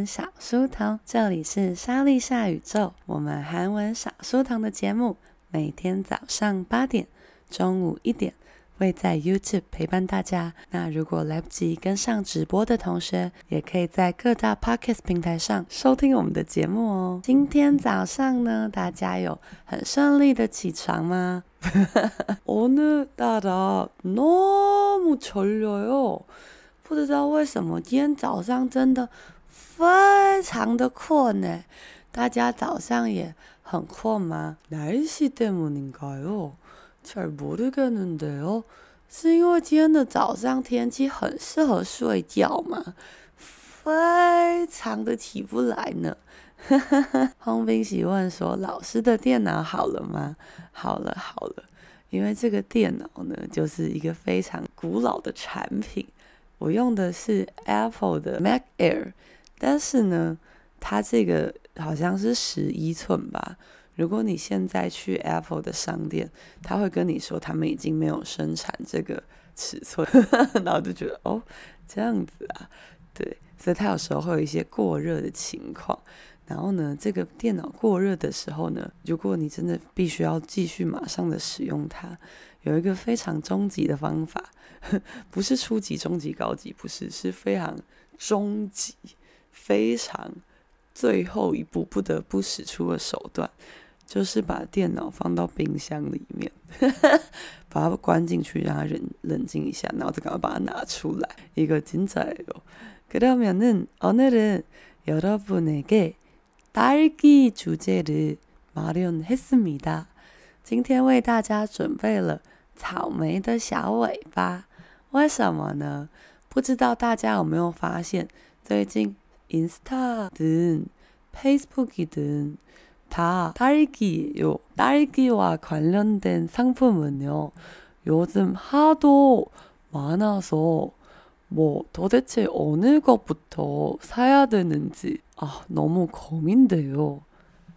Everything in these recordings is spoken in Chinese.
大家欢迎回到韩文小书童，这里是莎莉夏宇宙。我们韩文小书童的节目每天早上八点、中午一点会在 YouTube 陪伴大家。那如果来不及跟上直播的同学，也可以在各大 Podcast 平台上收听我们的节目哦。今天早上呢，大家有很顺利的起床吗？오늘따라너무졸려요。不知道为什么今天早上真的 非常的困呢？大家早上也很困吗？날씨때문인가요？잘모르겠는데요。是因为今天的早上天气很适合睡觉吗？非常的起不来呢。홍빈씨问说：“老师的电脑好了吗？”好了，好了。因为这个电脑呢，就是一个非常古老的产品。我用的是 Apple 的 Mac Air， 但是呢，它这个好像是十一寸吧。如果你现在去 Apple 的商店，他会跟你说他们已经没有生产这个尺寸，然后就觉得哦，这样子啊，对，所以它有时候会有一些过热的情况。然后呢，这个电脑过热的时候呢，如果你真的必须要继续马上的使用它，有一个非常终极的方法。不是初级、中级、高级，不是，是非常终极、非常最后一步不得不使出的手段，就是把电脑放到冰箱里面，把它关进去，让它冷冷静一下，然后再赶快把它拿出来。一个精彩哦！그러면은오늘은여러분에게딸기주제를마련했습니다。今天为大家准备了草莓的小尾巴。为什么呢？不知道大家有没有发现，最近 Insta든 Facebook이든 다 딸기요. 딸기와 관련된 상품은요. 요즘 하도 많아서 뭐 도대체 어느 것부터 사야 되는지 아, 너무 고민돼요.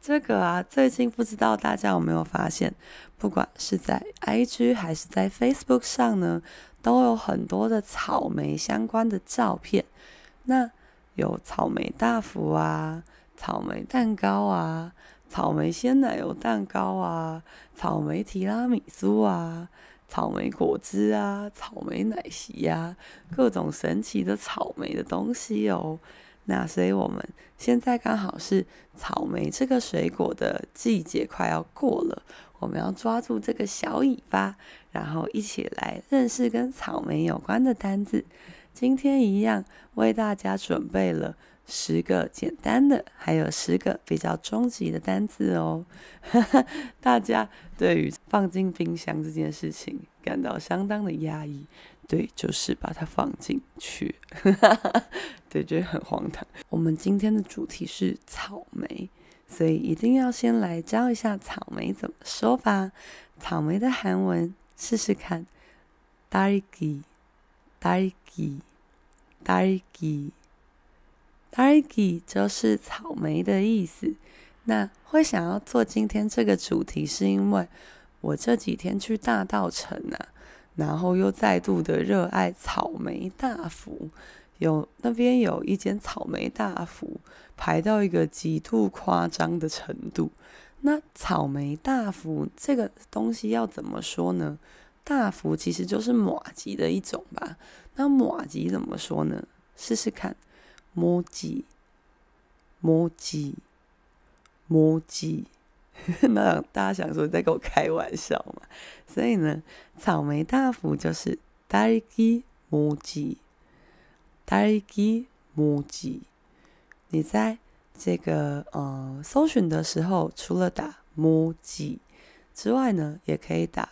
这个啊，最近不知道大家有没有发现，不管是在 IG 还是在 Facebook 上呢，都有很多的草莓相关的照片。那 有草莓大福啊，草莓蛋糕啊，草莓鲜奶油蛋糕啊，草莓提拉米苏啊，草莓果汁啊，草莓奶昔呀，各种神奇的草莓的东西哦。那所以我们现在刚好是草莓这个水果的季节快要过了，我们要抓住这个小尾巴，然后一起来认识跟草莓有关的单字。今天一样为大家准备了十个简单的，还有十个比较终极的单字哦。大家对于放进冰箱这件事情感到相当的压抑。对，就是把它放进去，对，觉得很荒唐。我们今天的主题是草莓，所以一定要先来教一下草莓怎么说吧。草莓的韩文试试看，딸기，딸 기， Darig，Darig 就是草莓的意思。那会想要做今天这个主题，是因为我这几天去大道城啊，然后又再度的热爱草莓大福。有那边有一间草莓大福，排到一个极度夸张的程度。那草莓大福这个东西要怎么说呢？大幅其实就是马吉的一种吧。那马吉怎么说呢？试试看。摸吉摸吉摸吉。那大家想说你在跟我开玩笑嘛所以呢草莓大幅就是大吉摸鸡大吉摸鸡你在这个呃搜寻的时候除了打摸鸡之外呢也可以打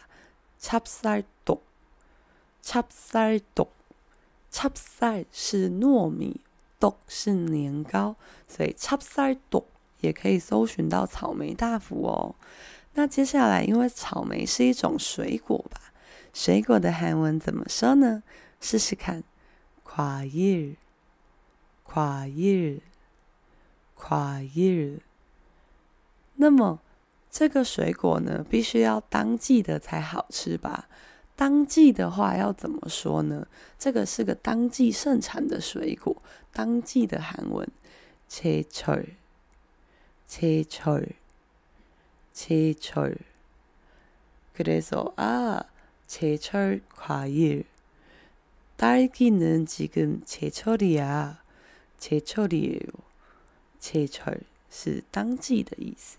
찹쌀떡，찹쌀 떡，찹쌀是糯米，떡是年糕，所以찹쌀떡。也可以搜寻到草莓大福哦。那接下来，因为草莓是一种水果吧，水果的韩文怎么说呢？试试看，과일，과일，과일。那么 这个水果呢，必须要当季的才好吃吧？ 当季的话要怎么说呢？这个是个当季盛产的水果，当季的韩文，제철제철제철그래서아제철과일딸기는지금제철이야제철이에요제철是当季的意思。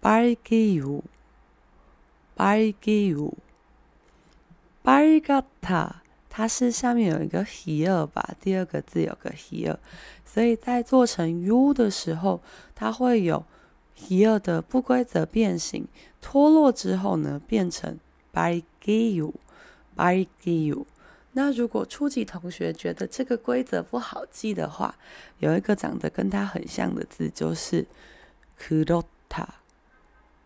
빨개요빨개요 빨갛다，它是下面有一个 here 吧，第二个字有个 here，所以在做成 u 的时候，它会有 here 的不规则变形，脱落之后呢，变成빨개요빨개요。那如果初级同学觉得这个规则不好记的话，有一个长得跟它很像的字就是그렇다。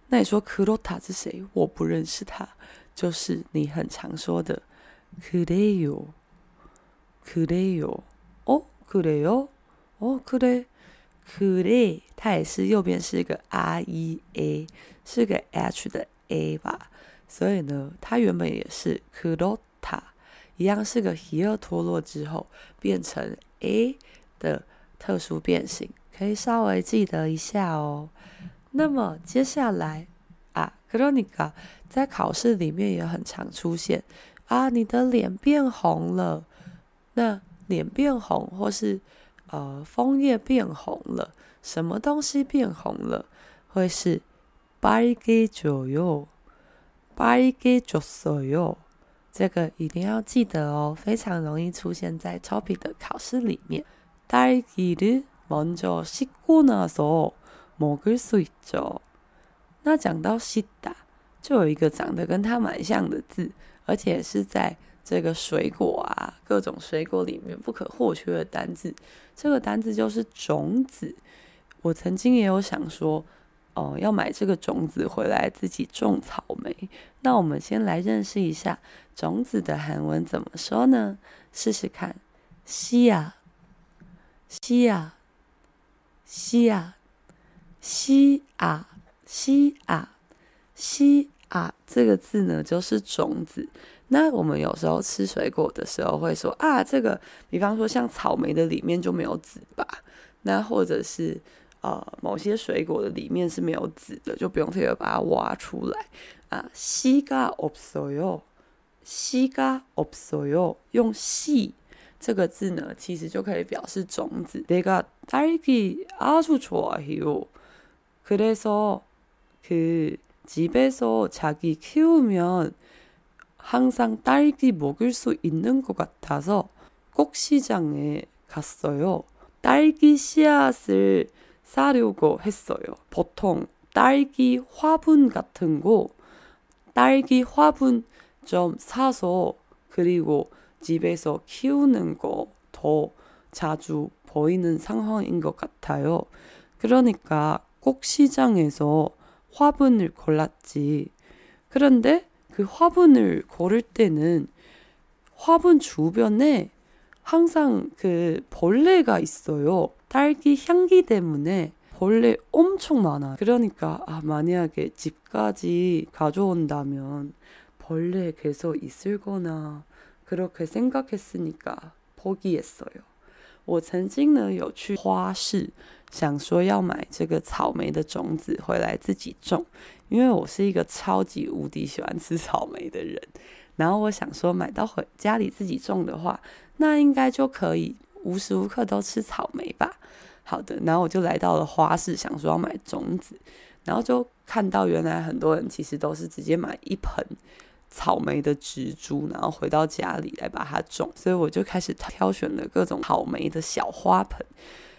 那你说 Kulota 是谁？我不认识他，就是你很常说的 Kuleo，Kuleo，哦 Kuleo，哦 Kule，Kule，它也是右边是一个 R-E-A，是个 H 的 A 吧？所以呢，它原本也是 Kulota，一样是个 H 脱落之后变成 A 的特殊变形，可以稍微记得一下哦。那么接下来。啊，그러니까在考试里面也很常出现啊，你的脸变红了。那脸变红，或是呃枫叶变红了，什么东西变红了？会是빨개져요빨개졌어요。这个一定要记得哦，非常容易出现在 TOPIK 的考试里面。딸기를먼저씻고나서 먹을수있죠。那讲到西打，就有一个长得跟它蛮像的字，而且是在这个水果啊，各种水果里面不可或缺的单字。这个单字就是种子。我曾经也有想说，哦、呃，要买这个种子回来自己种草莓。那我们先来认识一下种子的韩文怎么说呢？试试看，西亚，西亚，西亚， 西亚。西啊，西啊，这个字呢就是种子。那我们有时候吃水果的时候会说啊，这个，比方说像草莓的里面就没有籽吧？那或者是呃某些水果的里面是没有籽的，就不用特别把它挖出来啊。西가없어 요， 西가없어 요， 用西这个字呢，其实就可以表示种子。내가딸기아주좋아해요 그래서 그 집에서 자기 키우면 항상 딸기 먹을 수 있는 것 같아서 꼭 시장에 갔어요. 딸기 씨앗을 사려고 했어요. 보통 딸기 화분 같은 거, 딸기 화분 좀 사서 그리고 집에서 키우는 거 더 자주 보이는 상황인 것 같아요. 그러니까 꼭 시장에서 화분을 골랐지. 그런데 그 화분을 고를 때는 화분 주변에 항상 그 벌레가 있어요. 딸기 향기 때문에 벌레 엄청 많아. 그러니까 아 만약에 집까지 가져온다면 벌레 계속 있을 거나 그렇게 생각했으니까 포기했어요. 我曾经呢有去花市。想说要买这个草莓的种子回来自己种，因为我是一个超级无敌喜欢吃草莓的人。然后我想说买到回家里自己种的话，那应该就可以无时无刻都吃草莓吧。好的，然后我就来到了花市，想说要买种子，然后就看到原来很多人其实都是直接买一盆草莓的植株，然后回到家里来把它种。所以我就开始挑选了各种草莓的小花盆。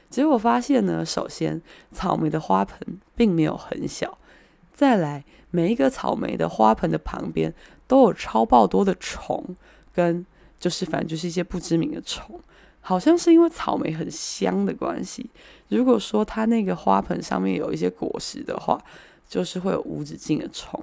结果发现呢，首先草莓的花盆并没有很小，再来，每一个草莓的花盆的旁边都有超爆多的虫，跟就是反正就是一些不知名的虫，好像是因为草莓很香的关系。如果说它那个花盆上面有一些果实的话，就是会有无止境的虫，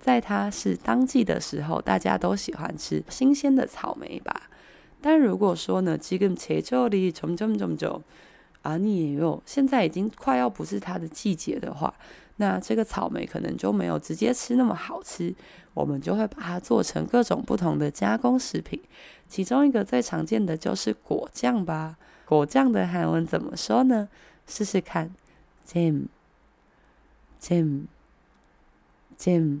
在它是当季的时候，大家都喜欢吃新鲜的草莓吧。但如果说呢，지금제철이점점점점아니에요，现在已经快要不是它的季节的话，那这个草莓可能就没有直接吃那么好吃。我们就会把它做成各种不同的加工食品，其中一个最常见的就是果酱吧。果酱的韩文怎么说呢？试试看，잼，잼，잼。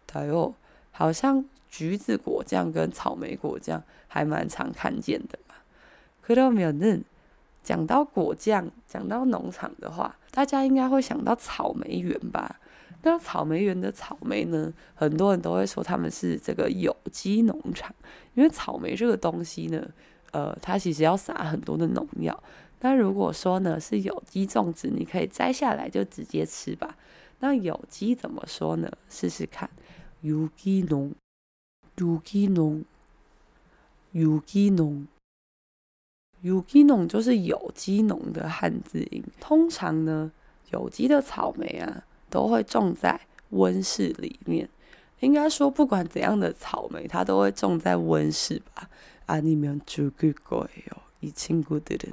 它又好像橘子果酱跟草莓果酱还蛮常看见的嘛。可到没有呢？讲到果酱，讲到农场的话，大家应该会想到草莓园吧？那草莓园的草莓呢，很多人都会说他们是这个有机农场，因为草莓这个东西呢，呃，它其实要撒很多的农药。但如果说呢是有机种植，你可以摘下来就直接吃吧。那有机怎么说呢？试试看，有机农，有机农，有机农，有机农就是有机农的汉字音。通常呢，有机的草莓啊，都会种在温室里面。应该说，不管怎样的草莓，它都会种在温室吧？啊，你们죽을거예요이친구들은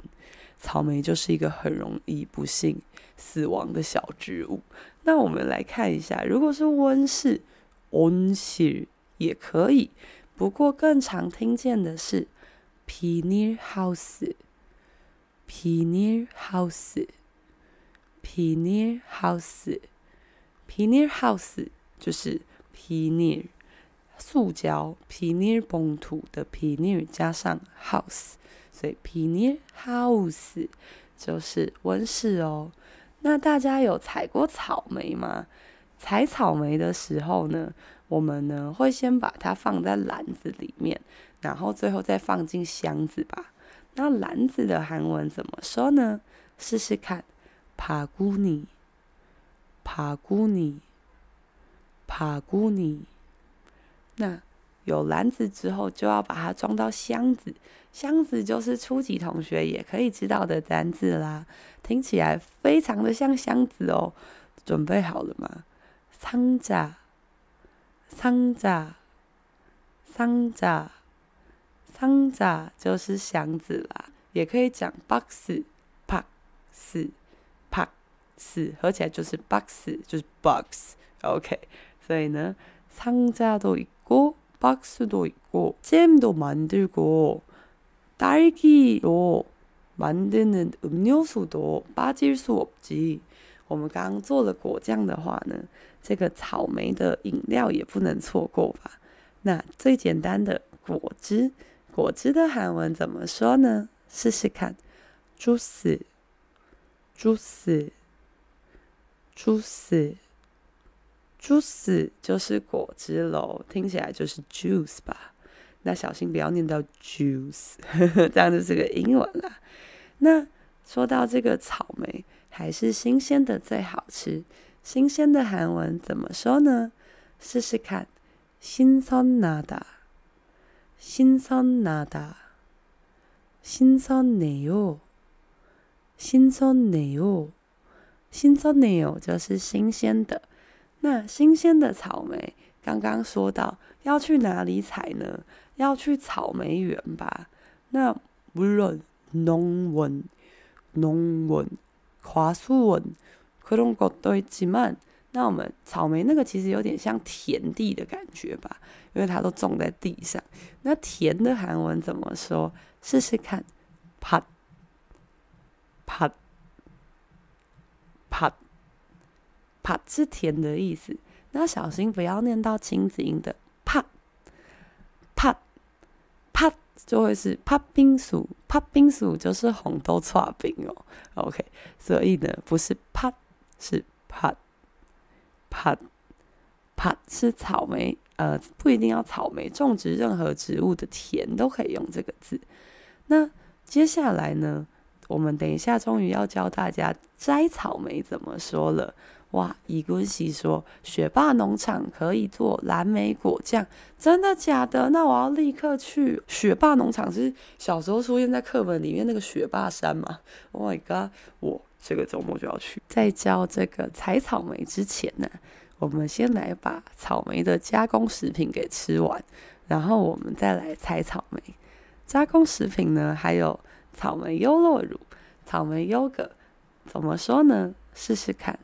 草莓就是一个很容易不幸死亡的小植物。那我们来看一下，如果是温室， 温室也可以，不过更常听见的是 “pioneer house”。pioneer house，pioneer house，pioneer house 就是 “pioneer” 塑胶 “pioneer” 本土的 “pioneer” 加上 “house”，所以 “pioneer house” 就是温室哦。那大家有采过草莓吗？采草莓的时候呢我们呢会先把它放在篮子里面然后最后再放进箱子吧。那篮子的韩文怎么说呢？试试看帕古尼帕古尼帕古尼。那有篮子之后就要把它装到箱子箱子就是初级同学也可以知道的单字啦。听起来非常的像箱子哦准备好了吗？ 상자，상자，상자，상자就是箱子啦，也可以讲 box，box，box，合起来就是 box，就是 box。OK，所以呢，상자도있고 box 도있고 잼도만들고 딸기로만드는음료수도빠질수없지。我们刚刚做了果酱的话呢， 这个草莓的饮料也不能错过吧？那最简单的果汁，果汁的韩文怎么说呢？试试看，juice，juice，juice，juice 就是果汁喽，听起来就是 juice 吧？那小心不要念到 juice，这样就是个英文啦。那说到这个草莓，还是新鲜的最好吃。新鲜的韩文怎么说呢？试试看，新鲜나다，新鲜나다，新鲜네요，新鲜네요，新鲜네요就是新鲜的。那新鲜的草莓。 刚刚说到要去哪里采呢？要去草莓园吧。那물론농원농원 과수원 그런것도있지만那我们草莓那个其实有点像田地的感觉吧，因为它都种在地上。那田的韩文怎么说？试试看，밭 밭 밭 밭是田的意思。那小心不要念到清子音的팥 팥 팥就会是팥빙수 팥빙수就是红豆剉冰哦。OK，所以呢，不是팥 是怕怕怕吃草莓呃不一定要草莓种植任何植物的田都可以用这个字。那接下来呢我们等一下终于要教大家摘草莓怎么说了。哇伊谷西说学霸农场可以做蓝莓果酱真的假的？那我要立刻去。学霸农场是小时候出现在课本里面那个学霸山嘛 oh my god 我这个周末就要去。在教这个采草莓之前呢，我们先来把草莓的加工食品给吃完，然后我们再来采草莓。加工食品呢，还有草莓优酪乳、草莓优格，怎么说呢？试试看。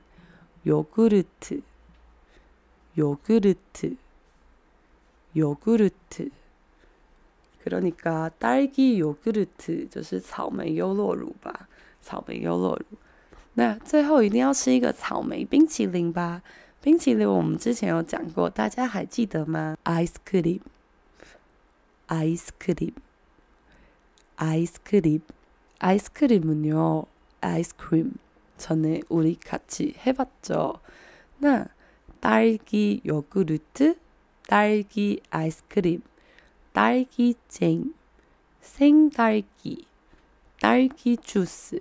요구르트，요구르트，요구르트。그러니까딸기요구르트就是草莓优酪乳吧？草莓优酪乳。 那最后一定要吃一个草莓冰淇淋吧？冰淇淋我们之前有讲过，大家还记得吗？ice cream，ice cream，ice cream，ice cream 은요，ice cream。전에우리같이해봤죠那딸기요구르트딸기아이스크림딸기잼생딸기딸기주스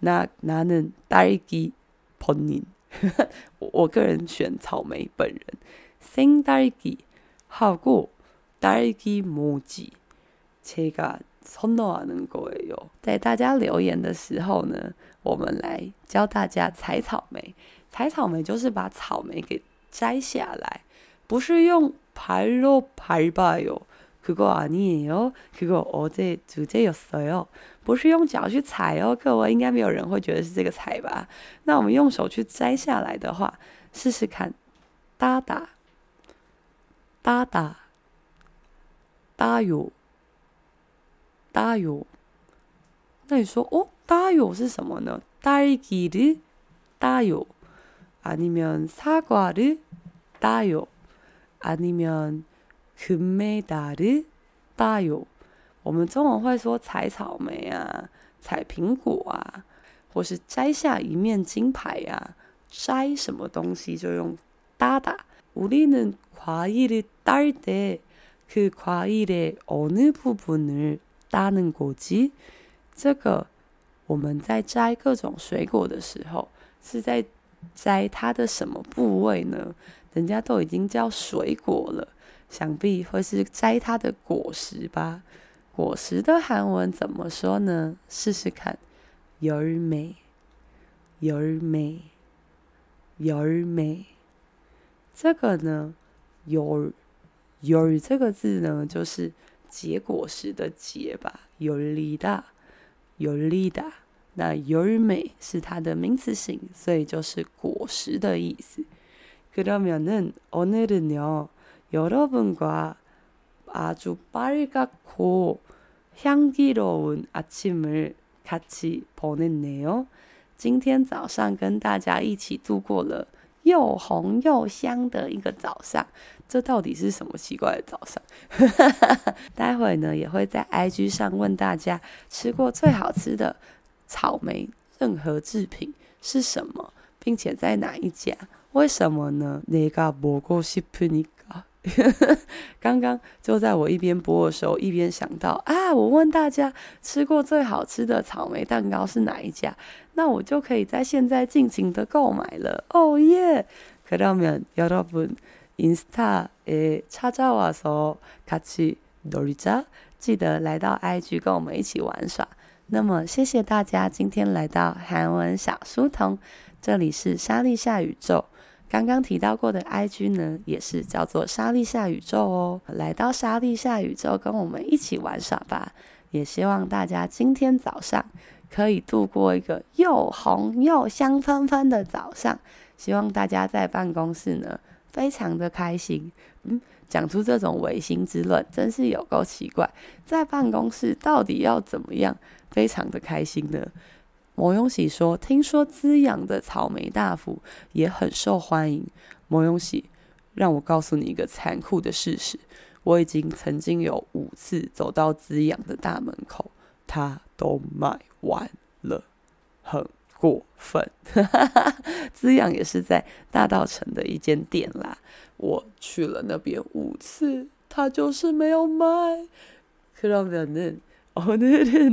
那나는딸기본인我个人选草莓本人。생딸기하고딸기모찌제가从哪能过哎哟！在大家留言的时候呢，我们来教大家采草莓。采草莓就是把草莓给摘下来，不是用발로밟아요 그거아니에요그거어제주제였어요不是用脚去踩哦，各位应该没有人会觉得是这个踩吧？那我们用手去摘下来的话，试试看，따다따다따요 따요，那你说哦，따요是什么呢？딸기를따요아니면사과를따요아니면 금메달을따요我们中文会说采草莓啊，采苹果啊，或是摘下一面金牌啊，摘什么东西就用따다우리는과일을딸때그과일의어느부분을 따는果汁，这个我们在摘各种水果的时候，是在摘它的什么部位呢？人家都已经叫水果了， 想必会是摘它的果实吧？果实的韩文怎么说呢？试试看，열매，열매，열매。这个呢，열，열这个字呢，就是。结果实的结吧，열리다，열리다。那열매是它的名词性，所以就是果实的意思。그러면은오늘은요 여러분과아주빨갛고향기로운아침을같이보냈네요。今天早上跟大家一起度过了又红又香的一个早上。这到底是什么奇怪的早上？待会呢也会在 IG 上问大家吃过最好吃的草莓任何制品是什么，并且在哪一家？为什么呢？내가먹고싶으니까 刚刚就在我一边播的时候，一边想到啊，我问大家吃过最好吃的草莓蛋糕是哪一家？那我就可以在现在尽情的购买了。哦耶！그러면여러분인스타에찾아와서같이놀자记得来到 IG 跟我们一起玩耍。那么谢谢大家今天来到韩文小书童，这里是莎莉夏宇宙。 刚刚提到过的 IG 呢，也是叫做莎莉夏宇宙哦。来到莎莉夏宇宙，跟我们一起玩耍吧。也希望大家今天早上可以度过一个又红又香喷喷的早上。希望大家在办公室呢，非常的开心。嗯，讲出这种违心之论，真是有够奇怪。在办公室到底要怎么样，非常的开心呢？摩永喜说：“听说滋养的草莓大福也很受欢迎。”摩永喜，让我告诉你一个残酷的事实：我已经曾经有五次走到滋养的大门口，它都卖完了，很过分。滋养也是在大稻城的一间店啦，我去了那边五次，它就是没有卖。可让人们哦，那天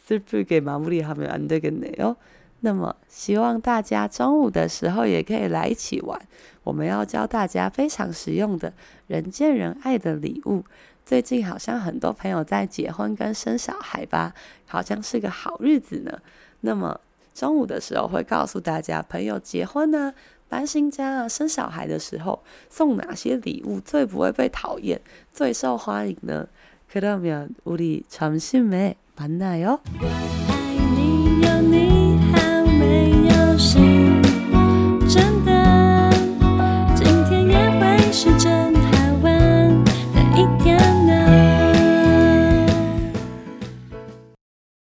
聊。是不给马木里他们安的个内哦。那么希望大家中午的时候也可以来一起玩。我们要教大家非常实用的人见人爱的礼物。最近好像很多朋友在结婚跟生小孩吧，好像是个好日子呢。那么中午的时候会告诉大家，朋友结婚啊、搬新家啊、生小孩的时候送哪些礼物最不会被讨厌、最受欢迎呢？그러면우리점심에 만나요.